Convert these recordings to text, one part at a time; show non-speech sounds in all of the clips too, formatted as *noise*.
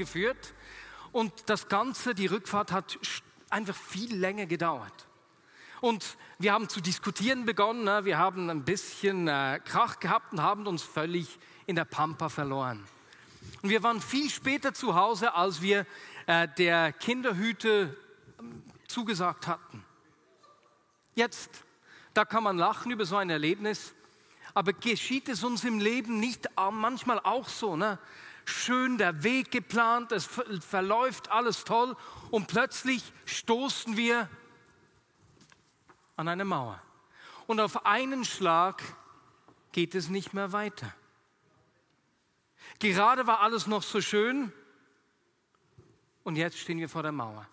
Geführt und das Ganze, die Rückfahrt hat einfach viel länger gedauert. Und wir haben zu diskutieren begonnen, ne? wir haben ein bisschen äh, Krach gehabt und haben uns völlig in der Pampa verloren. Und wir waren viel später zu Hause, als wir äh, der Kinderhüte ähm, zugesagt hatten. Jetzt, da kann man lachen über so ein Erlebnis, aber geschieht es uns im Leben nicht manchmal auch so, ne? Schön der Weg geplant, es verläuft alles toll und plötzlich stoßen wir an eine Mauer. Und auf einen Schlag geht es nicht mehr weiter. Gerade war alles noch so schön und jetzt stehen wir vor der Mauer.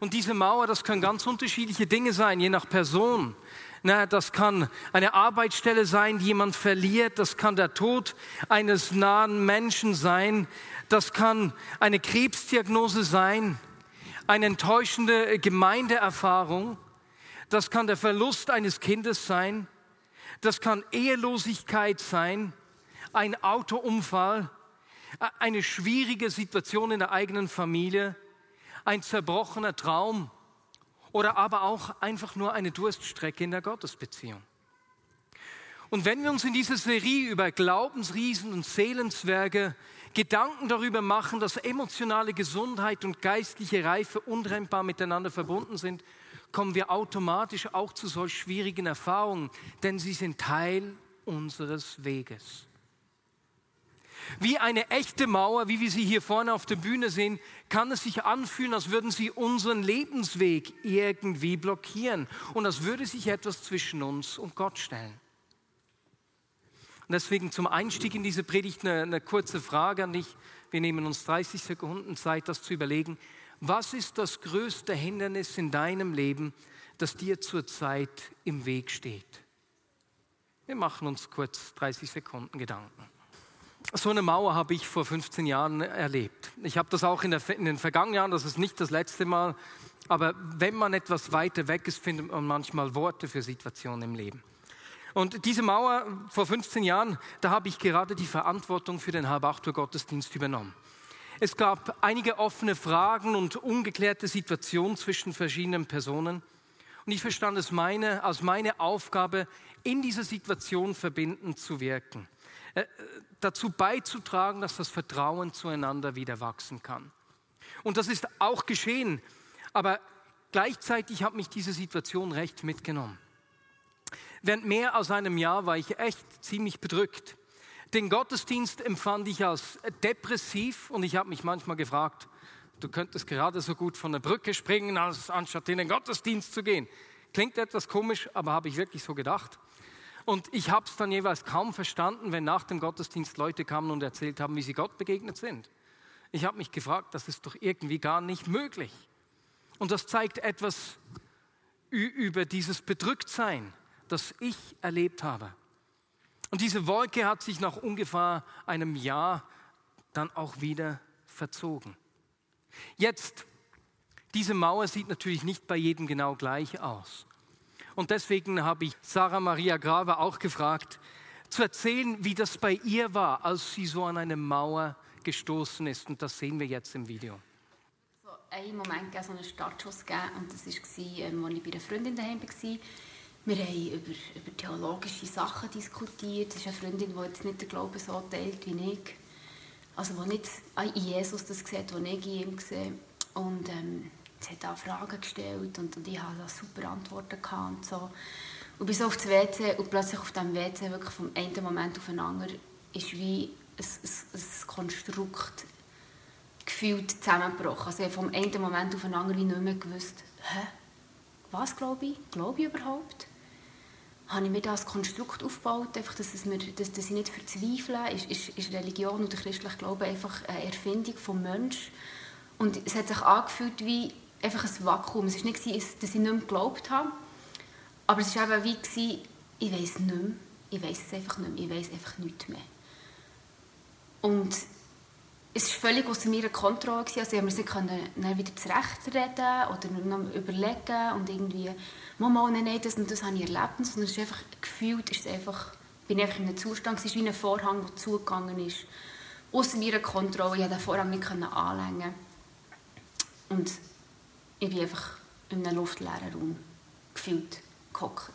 Und diese Mauer, das können ganz unterschiedliche Dinge sein, je nach Person. Na, das kann eine Arbeitsstelle sein, die jemand verliert. Das kann der Tod eines nahen Menschen sein. Das kann eine Krebsdiagnose sein. Eine enttäuschende Gemeindeerfahrung. Das kann der Verlust eines Kindes sein. Das kann Ehelosigkeit sein. Ein Autounfall. Eine schwierige Situation in der eigenen Familie. Ein zerbrochener Traum oder aber auch einfach nur eine Durststrecke in der Gottesbeziehung. Und wenn wir uns in dieser Serie über Glaubensriesen und Seelenswerke Gedanken darüber machen, dass emotionale Gesundheit und geistliche Reife untrennbar miteinander verbunden sind, kommen wir automatisch auch zu solch schwierigen Erfahrungen, denn sie sind Teil unseres Weges. Wie eine echte Mauer, wie wir sie hier vorne auf der Bühne sehen, kann es sich anfühlen, als würden sie unseren Lebensweg irgendwie blockieren und als würde sich etwas zwischen uns und Gott stellen. Und deswegen zum Einstieg in diese Predigt eine, eine kurze Frage an dich. Wir nehmen uns 30 Sekunden Zeit, das zu überlegen. Was ist das größte Hindernis in deinem Leben, das dir zurzeit im Weg steht? Wir machen uns kurz 30 Sekunden Gedanken. So eine Mauer habe ich vor 15 Jahren erlebt. Ich habe das auch in, der, in, den vergangenen Jahren, das ist nicht das letzte Mal, aber wenn man etwas weiter weg ist, findet man manchmal Worte für Situationen im Leben. Und diese Mauer vor 15 Jahren, da habe ich gerade die Verantwortung für den Halbachtel Gottesdienst übernommen. Es gab einige offene Fragen und ungeklärte Situationen zwischen verschiedenen Personen. Und ich verstand es meine, als meine Aufgabe, in dieser Situation verbindend zu wirken. Äh, dazu beizutragen, dass das Vertrauen zueinander wieder wachsen kann. Und das ist auch geschehen, aber gleichzeitig hat mich diese Situation recht mitgenommen. Während mehr als einem Jahr war ich echt ziemlich bedrückt. Den Gottesdienst empfand ich als depressiv und ich habe mich manchmal gefragt, du könntest gerade so gut von der Brücke springen, als anstatt in den Gottesdienst zu gehen. Klingt etwas komisch, aber habe ich wirklich so gedacht. Und ich habe es dann jeweils kaum verstanden, wenn nach dem Gottesdienst Leute kamen und erzählt haben, wie sie Gott begegnet sind. Ich habe mich gefragt, das ist doch irgendwie gar nicht möglich. Und das zeigt etwas über dieses Bedrücktsein, das ich erlebt habe. Und diese Wolke hat sich nach ungefähr einem Jahr dann auch wieder verzogen. Jetzt, diese Mauer sieht natürlich nicht bei jedem genau gleich aus. Und deswegen habe ich Sarah Maria Graver auch gefragt, zu erzählen, wie das bei ihr war, als sie so an eine Mauer gestoßen ist. Und das sehen wir jetzt im Video. So, einen Moment gab so einen Startschuss und das war, ähm, als ich bei einer Freundin daheim war. Wir haben über, über theologische Sachen diskutiert. Das ist eine Freundin, die jetzt nicht den Glauben so teilt wie ich. Also, die nicht in Jesus das sieht, was ich in ihm sehe. Und ähm, sie hat auch Fragen gestellt und, und ich hatte super Antworten gehabt und so. Und bis auf das WC und plötzlich auf dem WC wirklich vom einen Moment auf den anderen ist wie ein, ein, ein Konstrukt gefühlt zusammengebrochen. Also ich vom einen Moment auf den anderen nicht mehr gewusst, hä, was glaube ich, glaube ich überhaupt? habe ich mir das Konstrukt aufgebaut, einfach, dass, es mir, dass, dass ich nicht verzweifle. Ist, ist, ist Religion oder christlicher Glaube einfach eine Erfindung vom Menschen? Und es hat sich angefühlt wie einfach ein Vakuum. Es war nicht, dass ich nicht mehr geglaubt habe, aber es war eben wie, ich weiß nicht mehr. Ich weiß es einfach nicht mehr. Ich weiß einfach nichts mehr. Und es war völlig außer meiner Kontrolle. Also ich konnte es nicht wieder zurechtreden oder noch überlegen und irgendwie, Mama, nein, nein, das und das habe ich erlebt. Sondern es ist einfach gefühlt, ist es einfach, bin ich einfach in einem Zustand, es ist wie ein Vorhang, der zugegangen ist. Außer meiner Kontrolle, ich konnte den Vorhang nicht anlängen. Und ich bin einfach in einem luftleeren Raum gefühlt gehockt.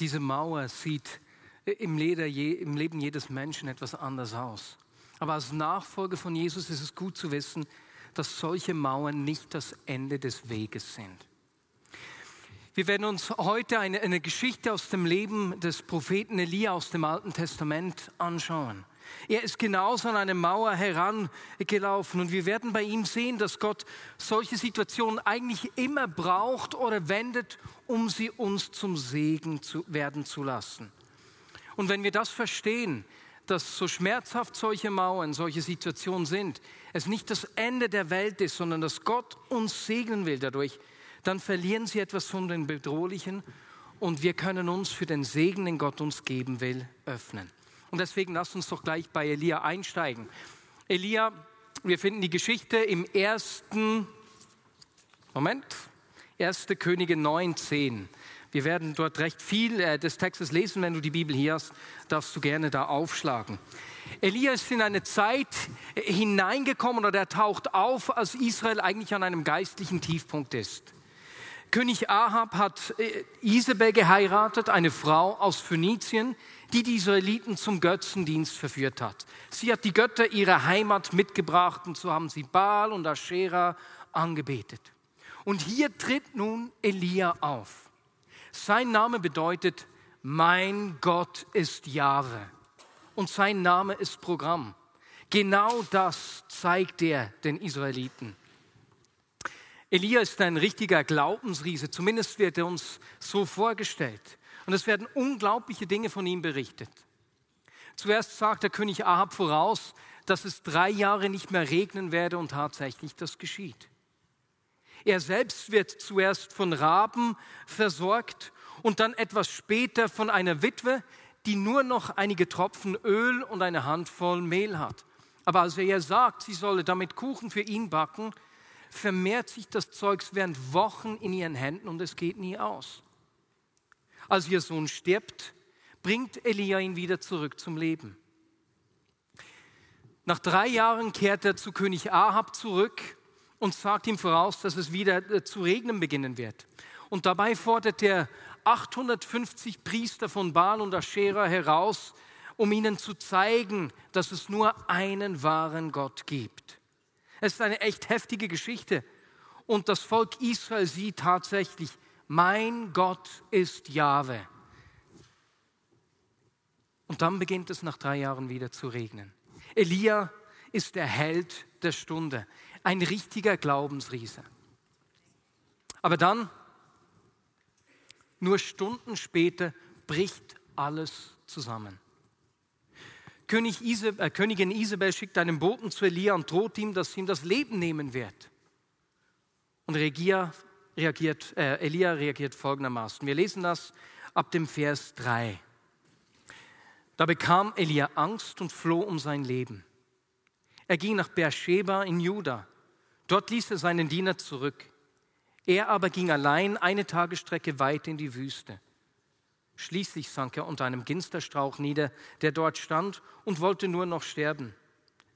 Diese Mauer sieht im Leben jedes Menschen etwas anders aus. Aber als Nachfolger von Jesus ist es gut zu wissen, dass solche Mauern nicht das Ende des Weges sind. Wir werden uns heute eine, eine Geschichte aus dem Leben des Propheten Elia aus dem Alten Testament anschauen. Er ist genauso an eine Mauer herangelaufen und wir werden bei ihm sehen, dass Gott solche Situationen eigentlich immer braucht oder wendet, um sie uns zum Segen zu werden zu lassen. Und wenn wir das verstehen, dass so schmerzhaft solche Mauern, solche Situationen sind, es nicht das Ende der Welt ist, sondern dass Gott uns segnen will dadurch, dann verlieren sie etwas von den Bedrohlichen und wir können uns für den Segen, den Gott uns geben will, öffnen. Und deswegen lasst uns doch gleich bei Elia einsteigen. Elia, wir finden die Geschichte im ersten, Moment, 1. Könige 19. Wir werden dort recht viel äh, des Textes lesen. Wenn du die Bibel hier hast, darfst du gerne da aufschlagen. Elia ist in eine Zeit äh, hineingekommen oder er taucht auf, als Israel eigentlich an einem geistlichen Tiefpunkt ist. König Ahab hat äh, Isabel geheiratet, eine Frau aus Phönizien, die die Israeliten zum Götzendienst verführt hat. Sie hat die Götter ihrer Heimat mitgebracht und so haben sie Baal und Aschera angebetet. Und hier tritt nun Elia auf. Sein Name bedeutet, mein Gott ist Jahwe. Und sein Name ist Programm. Genau das zeigt er den Israeliten. Elia ist ein richtiger Glaubensriese, zumindest wird er uns so vorgestellt. Und es werden unglaubliche Dinge von ihm berichtet. Zuerst sagt der König Ahab voraus, dass es drei Jahre nicht mehr regnen werde und tatsächlich das geschieht. Er selbst wird zuerst von Raben versorgt und dann etwas später von einer Witwe, die nur noch einige Tropfen Öl und eine Handvoll Mehl hat. Aber als er ihr sagt, sie solle damit Kuchen für ihn backen, vermehrt sich das Zeugs während Wochen in ihren Händen und es geht nie aus. Als ihr Sohn stirbt, bringt Elia ihn wieder zurück zum Leben. Nach drei Jahren kehrt er zu König Ahab zurück und sagt ihm voraus, dass es wieder äh, zu regnen beginnen wird. Und dabei fordert er 850 Priester von Baal und Aschera heraus, um ihnen zu zeigen, dass es nur einen wahren Gott gibt. Es ist eine echt heftige Geschichte. Und das Volk Israel sieht tatsächlich, mein Gott ist Jahwe. Und dann beginnt es nach drei Jahren wieder zu regnen. Elia ist der Held der Stunde ein richtiger Glaubensriese. Aber dann, nur Stunden später, bricht alles zusammen. König Isab, äh, Königin Isabel schickt einen Boten zu Elia und droht ihm, dass sie ihm das Leben nehmen wird. Und Regia reagiert, äh, Elia reagiert folgendermaßen. Wir lesen das ab dem Vers 3. Da bekam Elia Angst und floh um sein Leben. Er ging nach Beersheba in Juda Dort ließ er seinen Diener zurück. Er aber ging allein eine Tagesstrecke weit in die Wüste. Schließlich sank er unter einem Ginsterstrauch nieder, der dort stand, und wollte nur noch sterben.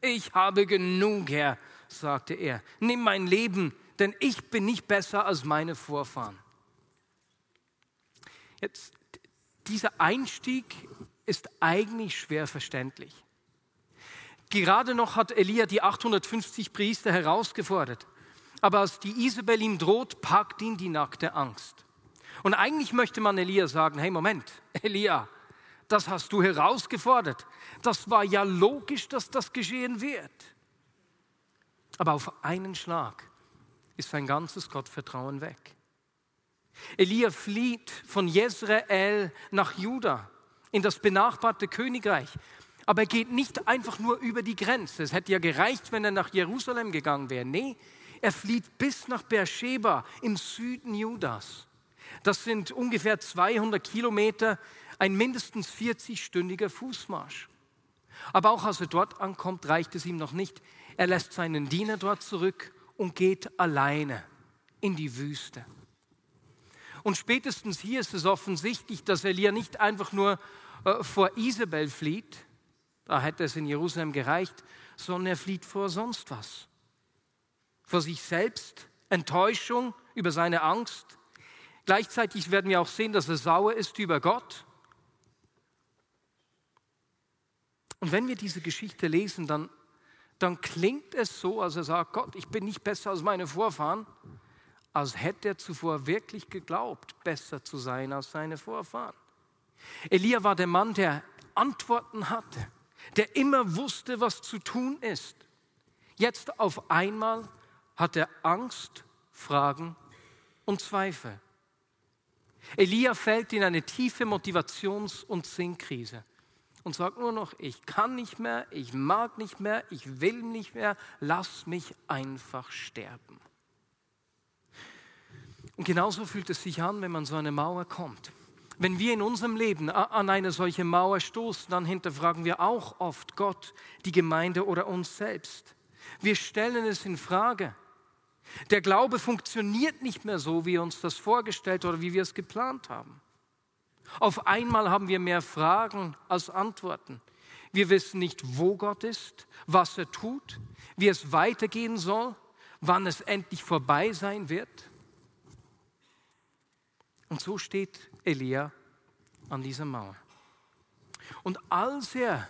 Ich habe genug, Herr, sagte er. Nimm mein Leben, denn ich bin nicht besser als meine Vorfahren. Jetzt, dieser Einstieg ist eigentlich schwer verständlich. Gerade noch hat Elia die 850 Priester herausgefordert. Aber als die Isabel ihm droht, packt ihn die nackte Angst. Und eigentlich möchte man Elia sagen, hey Moment, *laughs* Elia, das hast du herausgefordert. Das war ja logisch, dass das geschehen wird. Aber auf einen Schlag ist sein ganzes Gottvertrauen weg. Elia flieht von Jezreel nach Juda in das benachbarte Königreich. Aber er geht nicht einfach nur über die Grenze. Es hätte ja gereicht, wenn er nach Jerusalem gegangen wäre. Nee, er flieht bis nach Beersheba im Süden Judas. Das sind ungefähr 200 Kilometer, ein mindestens 40-stündiger Fußmarsch. Aber auch als er dort ankommt, reicht es ihm noch nicht. Er lässt seinen Diener dort zurück und geht alleine in die Wüste. Und spätestens hier ist es offensichtlich, dass Elia nicht einfach nur äh, vor Isabel flieht, da hätte es in Jerusalem gereicht, sondern er flieht vor sonst was. Vor sich selbst, Enttäuschung über seine Angst. Gleichzeitig werden wir auch sehen, dass er sauer ist über Gott. Und wenn wir diese Geschichte lesen, dann, dann klingt es so, als er sagt, Gott, ich bin nicht besser als meine Vorfahren, als hätte er zuvor wirklich geglaubt, besser zu sein als seine Vorfahren. Elia war der Mann, der Antworten hatte, der immer wusste, was zu tun ist. Jetzt auf einmal hat er Angst, Fragen und Zweifel. Elia fällt in eine tiefe Motivations- und Sinnkrise und sagt nur noch, ich kann nicht mehr, ich mag nicht mehr, ich will nicht mehr, lass mich einfach sterben. Und genauso fühlt es sich an, wenn man so eine Mauer kommt. Wenn wir in unserem Leben an eine solche Mauer stoßen, dann hinterfragen wir auch oft Gott, die Gemeinde oder uns selbst. Wir stellen es in Frage. Der Glaube funktioniert nicht mehr so, wie wir uns das vorgestellt oder wie wir es geplant haben. Auf einmal haben wir mehr Fragen als Antworten. Wir wissen nicht, wo Gott ist, was er tut, wie es weitergehen soll, wann es endlich vorbei sein wird. Und so steht Elia an dieser Mauer. Und als er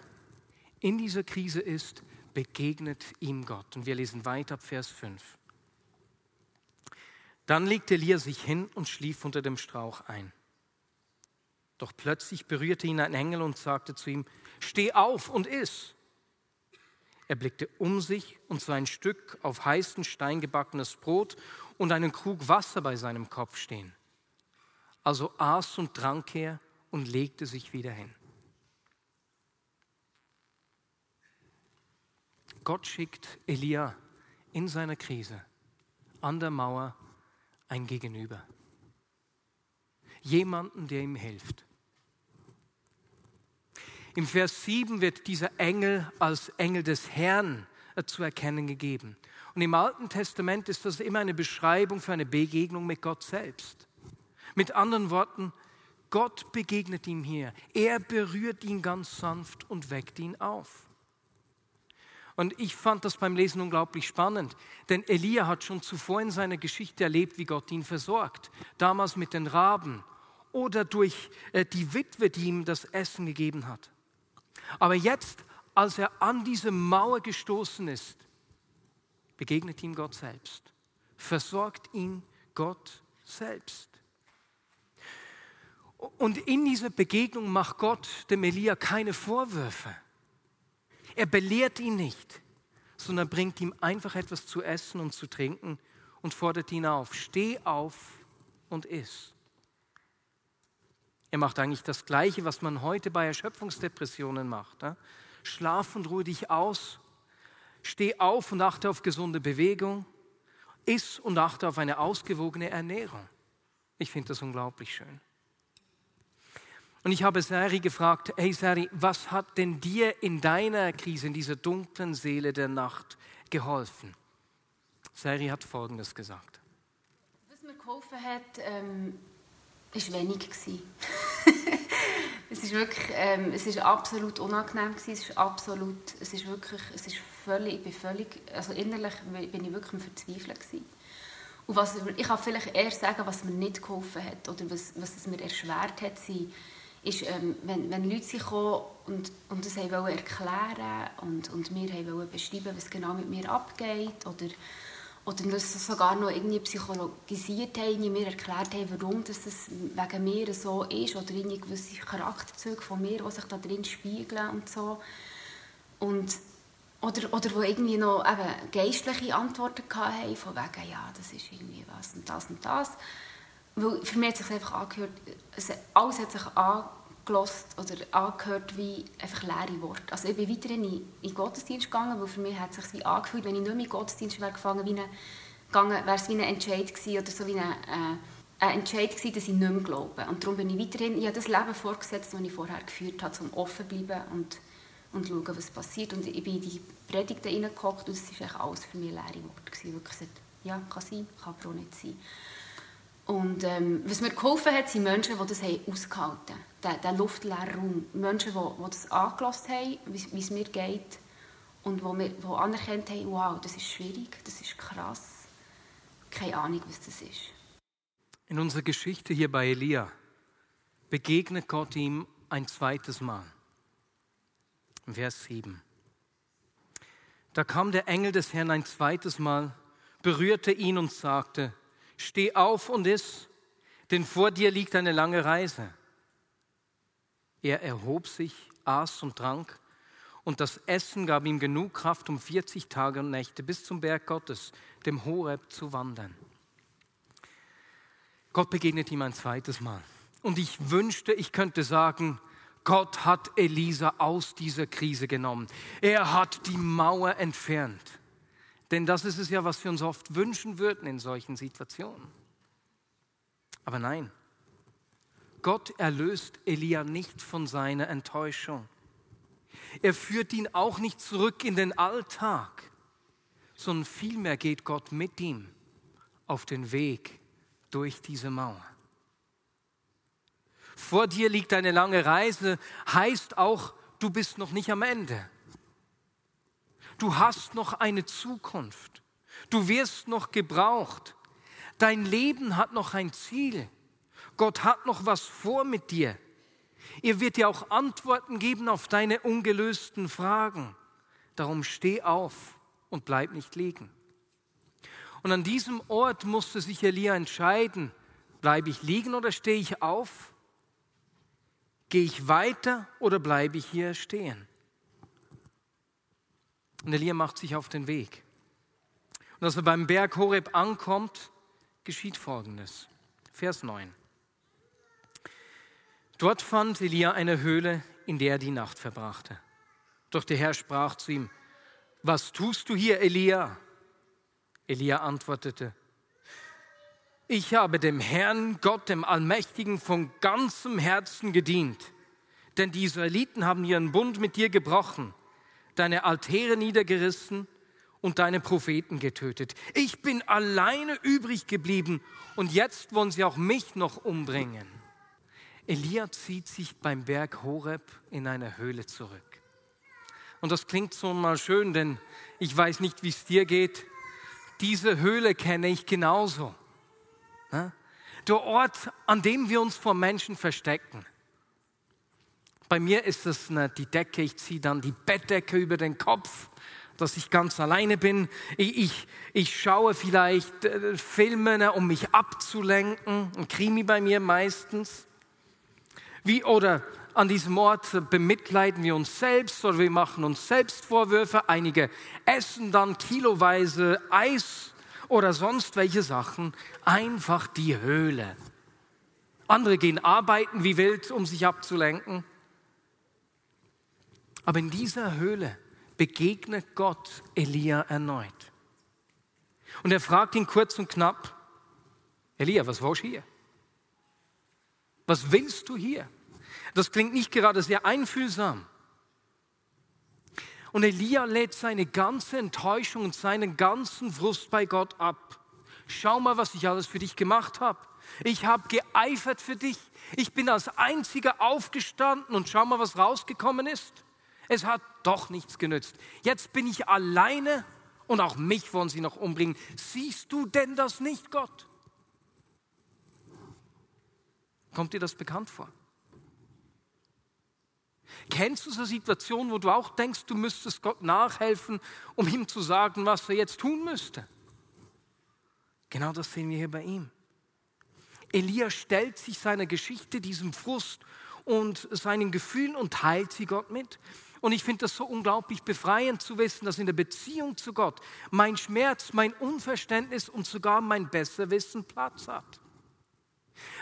in dieser Krise ist, begegnet ihm Gott. Und wir lesen weiter ab Vers 5. Dann legte Elia sich hin und schlief unter dem Strauch ein. Doch plötzlich berührte ihn ein Engel und sagte zu ihm, steh auf und iss. Er blickte um sich und sah ein Stück auf heißen Stein gebackenes Brot und einen Krug Wasser bei seinem Kopf stehen. Also aß und trank er und legte sich wieder hin. Gott schickt Elia in seiner Krise an der Mauer ein Gegenüber. Jemanden, der ihm hilft. Im Vers 7 wird dieser Engel als Engel des Herrn zu erkennen gegeben. Und im Alten Testament ist das immer eine Beschreibung für eine Begegnung mit Gott selbst. Mit anderen Worten, Gott begegnet ihm hier. Er berührt ihn ganz sanft und weckt ihn auf. Und ich fand das beim Lesen unglaublich spannend, denn Elia hat schon zuvor in seiner Geschichte erlebt, wie Gott ihn versorgt. Damals mit den Raben oder durch äh, die Witwe, die ihm das Essen gegeben hat. Aber jetzt, als er an diese Mauer gestoßen ist, begegnet ihm Gott selbst, versorgt ihn Gott selbst. Und in dieser Begegnung macht Gott dem Elia keine Vorwürfe. Er belehrt ihn nicht, sondern bringt ihm einfach etwas zu essen und zu trinken und fordert ihn auf. Steh auf und iss. Er macht eigentlich das Gleiche, was man heute bei Erschöpfungsdepressionen macht. Schlaf und ruhe dich aus. Steh auf und achte auf gesunde Bewegung. Iss und achte auf eine ausgewogene Ernährung. Ich finde das unglaublich schön. Und ich habe Sari gefragt, hey Sari, was hat denn dir in deiner Krise, in dieser dunklen Seele der Nacht geholfen? Sari hat Folgendes gesagt. Was mir geholfen hat, ähm, ist wenig *laughs* es ist wirklich, ähm, es ist absolut unangenehm gewesen. Es ist absolut, es ist wirklich, es ist völlig, ich bin völlig, also innerlich bin ich wirklich im Verzweifeln gewesen. Und was, ich kann vielleicht eher sagen, was mir nicht geholfen hat oder was, was es mir erschwert hat, sind ist, ähm, wenn, wenn Leute sich kommen und, und das wollen erklären und, und mir wollen beschreiben, was genau mit mir abgeht oder, oder das sogar noch irgendwie psychologisiert haben, mir erklärt haben, warum das, wegen mir so ist oder irgendwie gewisse Charakterzüge von mir, die sich da drin spiegeln und so. Und, oder, oder wo irgendwie noch eben geistliche Antworten hatten, von wegen, ja, das ist irgendwie was und das und das. Weil für mich hat sich einfach angehört, alles hat sich angelost oder angehört wie einfach leere Worte. Also ich bin weiterhin in, in den Gottesdienst gegangen, weil für mich hat es sich wie angefühlt, wenn ich nicht mehr in den Gottesdienst wäre gefangen, wie eine, gegangen, wäre es wie ein Entscheid gewesen oder so wie eine, äh, ein Entscheid gewesen, dass ich nicht mehr glaube. Und darum bin ich weiterhin, ich habe das Leben vorgesetzt, das ich vorher geführt habe, um offen zu bleiben und, und schauen, was passiert. Und ich bin in die Predigten reingehockt und es war alles für mich leere Worte. Gewesen. Wirklich ja, kann sein, kann aber auch nicht sein. Und ähm, was mir geholfen hat, sind Menschen, die das ausgehalten haben. Der, luftleere Raum. Menschen, die, die das angelassen haben, wie, es mir geht. Und die, die anerkannt haben, wow, das ist schwierig, das ist krass. Keine Ahnung, was das ist. In unserer Geschichte hier bei Elia begegnet Gott ihm ein zweites Mal. Vers 7. Da kam der Engel des Herrn ein zweites Mal, berührte ihn und sagte, Steh auf und iss, denn vor dir liegt eine lange Reise. Er erhob sich, aß und trank, und das Essen gab ihm genug Kraft, um 40 Tage und Nächte bis zum Berg Gottes, dem Horeb, zu wandern. Gott begegnet ihm ein zweites Mal. Und ich wünschte, ich könnte sagen, Gott hat Elisa aus dieser Krise genommen. Er hat die Mauer entfernt. Denn das ist es ja, was wir uns oft wünschen würden in solchen Situationen. Aber nein, Gott erlöst Elia nicht von seiner Enttäuschung. Er führt ihn auch nicht zurück in den Alltag, sondern vielmehr geht Gott mit ihm auf den Weg durch diese Mauer. Vor dir liegt eine lange Reise, heißt auch, du bist noch nicht am Ende. Du hast noch eine Zukunft. Du wirst noch gebraucht. Dein Leben hat noch ein Ziel. Gott hat noch was vor mit dir. Er wird dir auch Antworten geben auf deine ungelösten Fragen. Darum steh auf und bleib nicht liegen. Und an diesem Ort musste sich Elia entscheiden, bleibe ich liegen oder stehe ich auf? Gehe ich weiter oder bleibe ich hier stehen? Und Elia macht sich auf den Weg. Und als er beim Berg Horeb ankommt, geschieht Folgendes. Vers 9. Dort fand Elia eine Höhle, in der er die Nacht verbrachte. Doch der Herr sprach zu ihm, was tust du hier, Elia? Elia antwortete, ich habe dem Herrn Gott, dem Allmächtigen, von ganzem Herzen gedient. Denn die Israeliten haben ihren Bund mit dir gebrochen deine Altäre niedergerissen und deine Propheten getötet. Ich bin alleine übrig geblieben und jetzt wollen sie auch mich noch umbringen. Elia zieht sich beim Berg Horeb in eine Höhle zurück. Und das klingt so mal schön, denn ich weiß nicht, wie es dir geht. Diese Höhle kenne ich genauso. Der Ort, an dem wir uns vor Menschen verstecken. Bei mir ist es die Decke, ich ziehe dann die Bettdecke über den Kopf, dass ich ganz alleine bin. Ich, ich, ich schaue vielleicht äh, Filme, ne, um mich abzulenken, ein Krimi bei mir meistens. Wie, oder an diesem Ort bemitleiden wir uns selbst oder wir machen uns selbst Vorwürfe. Einige essen dann kiloweise Eis oder sonst welche Sachen. Einfach die Höhle. Andere gehen arbeiten wie wild, um sich abzulenken. Aber in dieser Höhle begegnet Gott Elia erneut. Und er fragt ihn kurz und knapp, Elia, was willst du hier? Was willst du hier? Das klingt nicht gerade sehr einfühlsam. Und Elia lädt seine ganze Enttäuschung und seinen ganzen Frust bei Gott ab. Schau mal, was ich alles für dich gemacht habe. Ich habe geeifert für dich. Ich bin als Einziger aufgestanden und schau mal, was rausgekommen ist. Es hat doch nichts genützt. Jetzt bin ich alleine und auch mich wollen sie noch umbringen. Siehst du denn das nicht, Gott? Kommt dir das bekannt vor? Kennst du so Situationen, wo du auch denkst, du müsstest Gott nachhelfen, um ihm zu sagen, was er jetzt tun müsste? Genau das sehen wir hier bei ihm. Elia stellt sich seiner Geschichte, diesem Frust und seinen Gefühlen und teilt sie Gott mit. Und ich finde das so unglaublich befreiend zu wissen, dass in der Beziehung zu Gott mein Schmerz, mein Unverständnis und sogar mein Besserwissen Platz hat.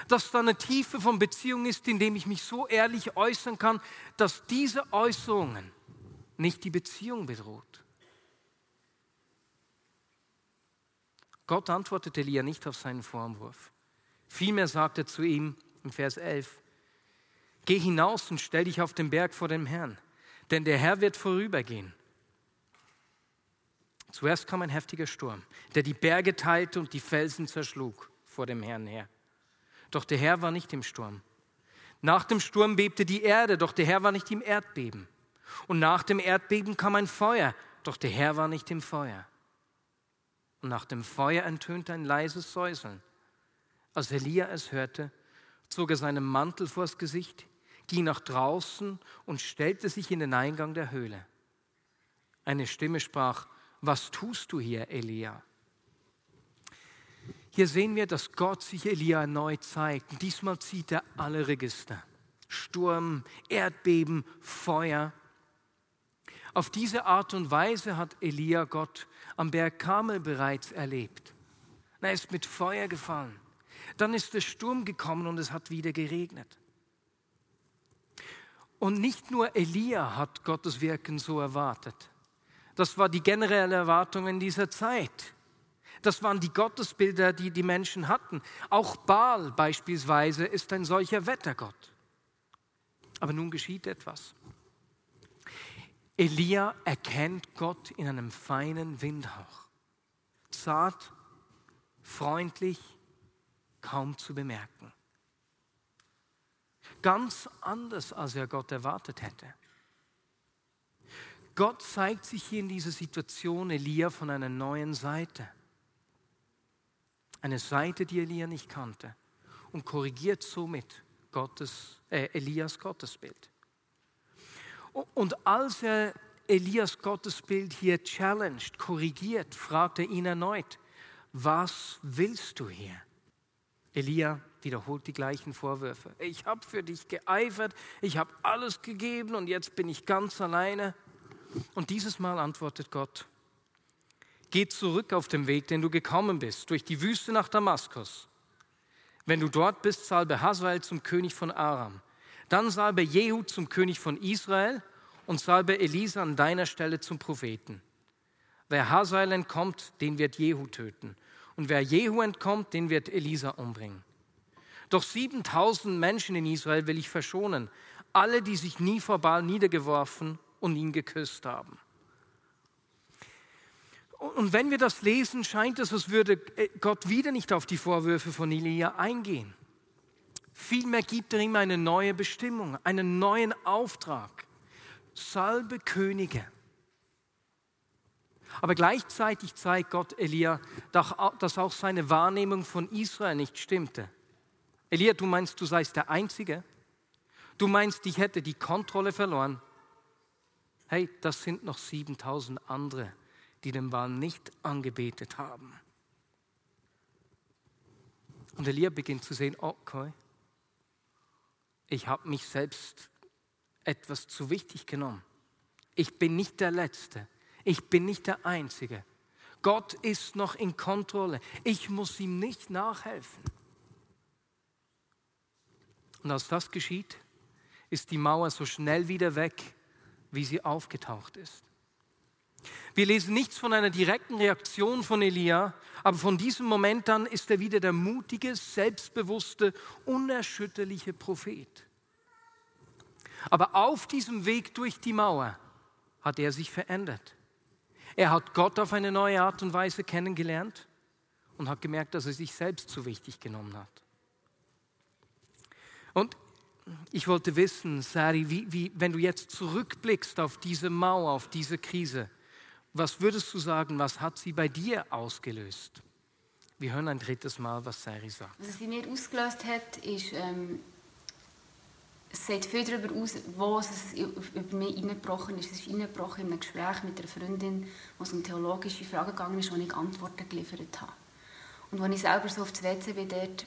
Dass da eine Tiefe von Beziehung ist, indem ich mich so ehrlich äußern kann, dass diese Äußerungen nicht die Beziehung bedroht. Gott antwortet Elia nicht auf seinen Vorwurf. Vielmehr sagt er zu ihm im Vers 11, Geh hinaus und stell dich auf den Berg vor dem Herrn, denn der Herr wird vorübergehen. Zuerst kam ein heftiger Sturm, der die Berge teilte und die Felsen zerschlug vor dem Herrn her. Doch der Herr war nicht im Sturm. Nach dem Sturm bebte die Erde, doch der Herr war nicht im Erdbeben. Und nach dem Erdbeben kam ein Feuer, doch der Herr war nicht im Feuer. Und nach dem Feuer ertönte ein leises Säuseln. Als Elia es hörte, zog er seinen Mantel vors Gesicht, ging nach draußen und stellte sich in den Eingang der Höhle. Eine Stimme sprach, was tust du hier, Elia? Hier sehen wir, dass Gott sich Elia erneut zeigt. Diesmal zieht er alle Register. Sturm, Erdbeben, Feuer. Auf diese Art und Weise hat Elia Gott am Berg Karmel bereits erlebt. Er ist mit Feuer gefallen. Dann ist der Sturm gekommen und es hat wieder geregnet. Und nicht nur Elia hat Gottes Wirken so erwartet. Das war die generelle Erwartung in dieser Zeit. Das waren die Gottesbilder, die die Menschen hatten. Auch Baal beispielsweise ist ein solcher Wettergott. Aber nun geschieht etwas. Elia erkennt Gott in einem feinen Windhauch. Zart, freundlich, kaum zu bemerken. Ganz anders, als er Gott erwartet hätte. Gott zeigt sich hier in dieser Situation Elia von einer neuen Seite. Eine Seite, die Elia nicht kannte und korrigiert somit Gottes, äh, Elias Gottesbild. Und als er Elias Gottesbild hier challenged, korrigiert, fragt er ihn erneut, was willst du hier? Elia wiederholt die gleichen Vorwürfe. Ich habe für dich geeifert, ich habe alles gegeben und jetzt bin ich ganz alleine. Und dieses Mal antwortet Gott, geh zurück auf den Weg, den du gekommen bist, durch die Wüste nach Damaskus. Wenn du dort bist, salbe Hazael zum König von Aram. Dann salbe Jehu zum König von Israel und salbe Elisa an deiner Stelle zum Propheten. Wer Hazael entkommt, den wird Jehu töten. Und wer Jehu entkommt, den wird Elisa umbringen. Doch 7000 Menschen in Israel will ich verschonen, alle, die sich nie vor Baal niedergeworfen und ihn geküsst haben. Und wenn wir das lesen, scheint es, als würde Gott wieder nicht auf die Vorwürfe von Elia eingehen. Vielmehr gibt er ihm eine neue Bestimmung, einen neuen Auftrag. Salbe Könige. Aber gleichzeitig zeigt Gott Elia, dass auch seine Wahrnehmung von Israel nicht stimmte. Elia, du meinst, du seist der Einzige? Du meinst, ich hätte die Kontrolle verloren? hey, das sind noch 7000 andere, die den Baal nicht angebetet haben. Und Elia beginnt zu sehen, okay, ich habe mich selbst etwas zu wichtig genommen. Ich bin nicht der Letzte. Ich bin nicht der Einzige. Gott ist noch in Kontrolle. Ich muss ihm nicht nachhelfen. Und als das geschieht, ist die Mauer so schnell wieder weg, wie sie aufgetaucht ist. Wir lesen nichts von einer direkten Reaktion von Elia, aber von diesem Moment an ist er wieder der mutige, selbstbewusste, unerschütterliche Prophet. Aber auf diesem Weg durch die Mauer hat er sich verändert. Er hat Gott auf eine neue Art und Weise kennengelernt und hat gemerkt, dass er sich selbst zu wichtig genommen hat. Und ich wollte wissen, Sari, wie, wie, wenn du jetzt zurückblickst auf diese Mauer, auf diese Krise, was würdest du sagen, was hat sie bei dir ausgelöst? Wir hören ein drittes Mal, was Sari sagt. Was sie mir ausgelöst hat, ist, ähm, es sagt viel darüber aus, wo es über mich eingebrochen ist. Es ist eingebrochen in einem Gespräch mit einer Freundin, wo es um theologische Fragen gegangen ist, wo ich Antworten geliefert habe. Und als ich selber so auf das WC bin, dort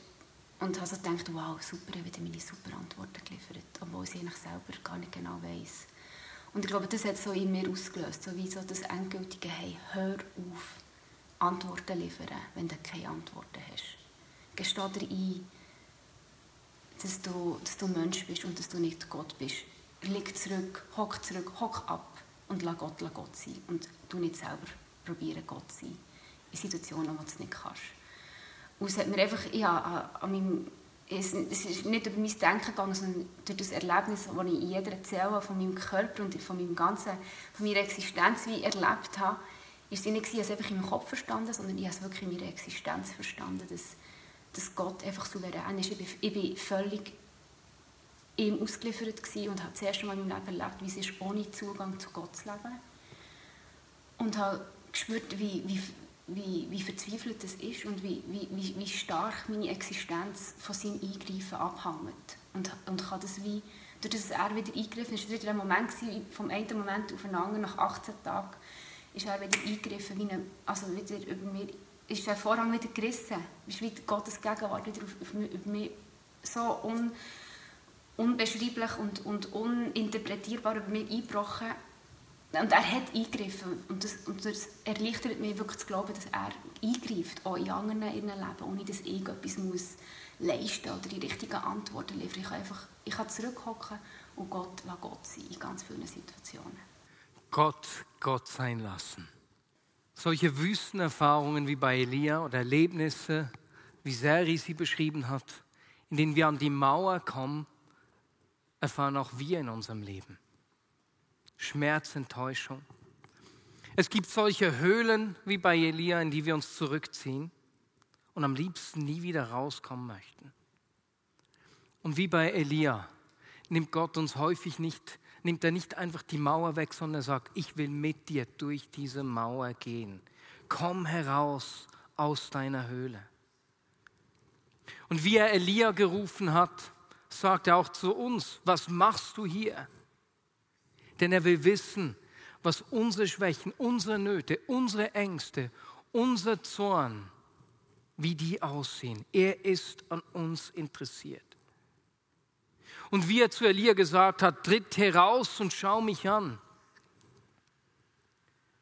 und habe so gedacht, wow, super, ich habe meine super Antworten geliefert, obwohl ich eigentlich selber gar nicht genau weiß. Und ich glaube, das hat so in mir ausgelöst, so wie so das endgültige, hey, hör auf, Antworten liefern, wenn du keine Antworten hast. Gesteh dir ein, dass du, dass du Mensch bist und dass du nicht Gott bist. Leg zurück, hock zurück, hock ab und lass Gott, lass Gott sein. Und du nicht selber probieren, Gott zu sein. In Situationen, wo du es nicht kannst. Und es hat mir einfach, ja, an meinem, es, es ist nicht über mein Denken gegangen, sondern durch das Erlebnis, das ich in jeder Zelle von meinem Körper und von, meinem ganzen, von meiner Existenz wie erlebt habe, ist es nicht, ich habe es einfach in meinem Kopf verstanden, sondern ich habe es wirklich in meiner Existenz verstanden, dass, dass Gott einfach souverän ist. Ich bin, ich bin völlig ihm ausgeliefert und habe das erste Mal in meinem Leben erlebt, wie es ist, ohne Zugang zu Gott zu leben. Und habe gespürt, wie, wie, wie, wie verzweifelt es ist und wie, wie, wie stark meine Existenz von seinem Eingreifen abhängt. Und, und kann das wie, durch das er wieder eingegriffen ist, war wieder ein Moment gewesen, vom einen Moment auf den anderen, nach 18 Tagen, ist er wieder eingegriffen, wie eine, also wieder über mir, ist der Vorhang wieder gerissen, ist wieder Gottes Gegenwart wieder auf, auf, auf mich so un, unbeschreiblich und, und uninterpretierbar über mich eingebrochen. Und er hat eingegriffen. Und das, und das erleichtert mir wirklich zu glauben, dass er eingreift, auch in anderen in Leben, ohne dass ich etwas muss leisten oder die richtigen Antworten liefern. Ich kann einfach ich kann zurückhocken und Gott lassen Gott sein in ganz vielen Situationen. Gott Gott sein lassen. Solche Wüstenerfahrungen wie bei Elia oder Erlebnisse, wie Seri sie beschrieben hat, in denen wir an die Mauer kommen, erfahren auch wir in unserem Leben. Schmerz, Enttäuschung. Es gibt solche Höhlen wie bei Elia, in die wir uns zurückziehen und am liebsten nie wieder rauskommen möchten. Und wie bei Elia nimmt Gott uns häufig nicht, nimmt er nicht einfach die Mauer weg, sondern er sagt, ich will mit dir durch diese Mauer gehen. Komm heraus aus deiner Höhle. Und wie er Elia gerufen hat, sagt er auch zu uns, was machst du hier? Denn er will wissen, was unsere Schwächen, unsere Nöte, unsere Ängste, unser Zorn, wie die aussehen. Er ist an uns interessiert. Und wie er zu Elia gesagt hat, tritt heraus und schau mich an,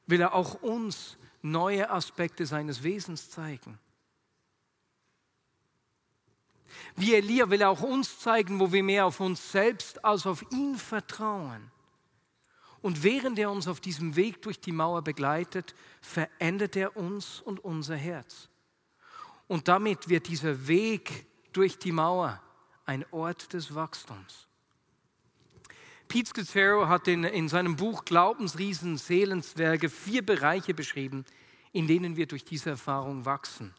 will er auch uns neue Aspekte seines Wesens zeigen. Wie Elia will er auch uns zeigen, wo wir mehr auf uns selbst als auf ihn vertrauen. Und während er uns auf diesem Weg durch die Mauer begleitet, verändert er uns und unser Herz. Und damit wird dieser Weg durch die Mauer ein Ort des Wachstums. Pete Scazzaro hat in, in seinem Buch Glaubensriesen, Seelenswerke vier Bereiche beschrieben, in denen wir durch diese Erfahrung wachsen.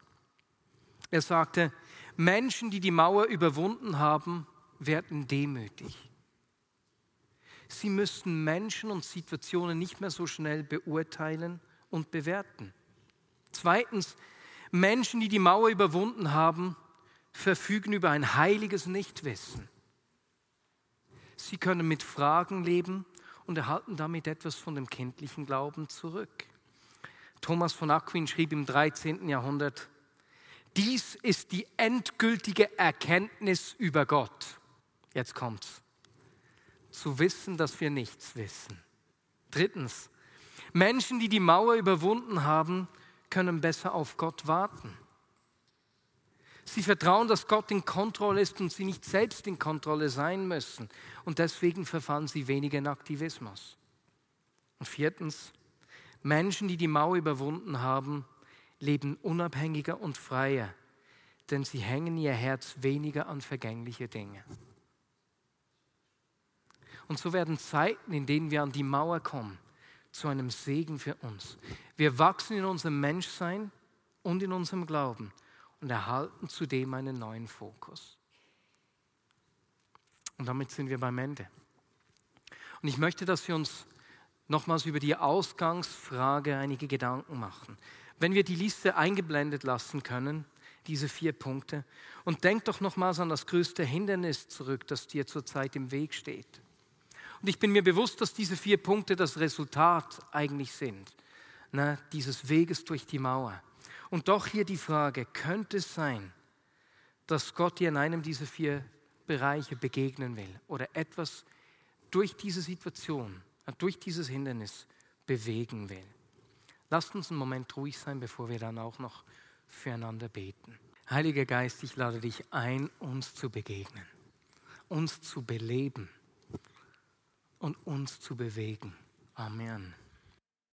Er sagte, Menschen, die die Mauer überwunden haben, werden demütig. Sie müssten Menschen und Situationen nicht mehr so schnell beurteilen und bewerten. Zweitens, Menschen, die die Mauer überwunden haben, verfügen über ein heiliges Nichtwissen. Sie können mit Fragen leben und erhalten damit etwas von dem kindlichen Glauben zurück. Thomas von Aquin schrieb im 13. Jahrhundert, dies ist die endgültige Erkenntnis über Gott. Jetzt kommt's. Zu wissen, dass wir nichts wissen. Drittens, Menschen, die die Mauer überwunden haben, können besser auf Gott warten. Sie vertrauen, dass Gott in Kontrolle ist und sie nicht selbst in Kontrolle sein müssen. Und deswegen verfallen sie weniger in Aktivismus. Und viertens, Menschen, die die Mauer überwunden haben, leben unabhängiger und freier, denn sie hängen ihr Herz weniger an vergängliche Dinge. Und so werden Zeiten, in denen wir an die Mauer kommen, zu einem Segen für uns. Wir wachsen in unserem Menschsein und in unserem Glauben und erhalten zudem einen neuen Fokus. Und damit sind wir beim Ende. Und ich möchte, dass wir uns nochmals über die Ausgangsfrage einige Gedanken machen wenn wir die Liste eingeblendet lassen können, diese vier Punkte, und denk doch nochmals an das größte Hindernis zurück, das dir zurzeit im Weg steht. Und ich bin mir bewusst, dass diese vier Punkte das Resultat eigentlich sind, ne, dieses Weges durch die Mauer. Und doch hier die Frage, könnte es sein, dass Gott dir in einem dieser vier Bereiche begegnen will oder etwas durch diese Situation, durch dieses Hindernis bewegen will? Lasst uns einen Moment ruhig sein, bevor wir dann auch noch füreinander beten. Heiliger Geist, ich lade dich ein, uns zu begegnen. uns zu beleben und uns zu bewegen. Amen.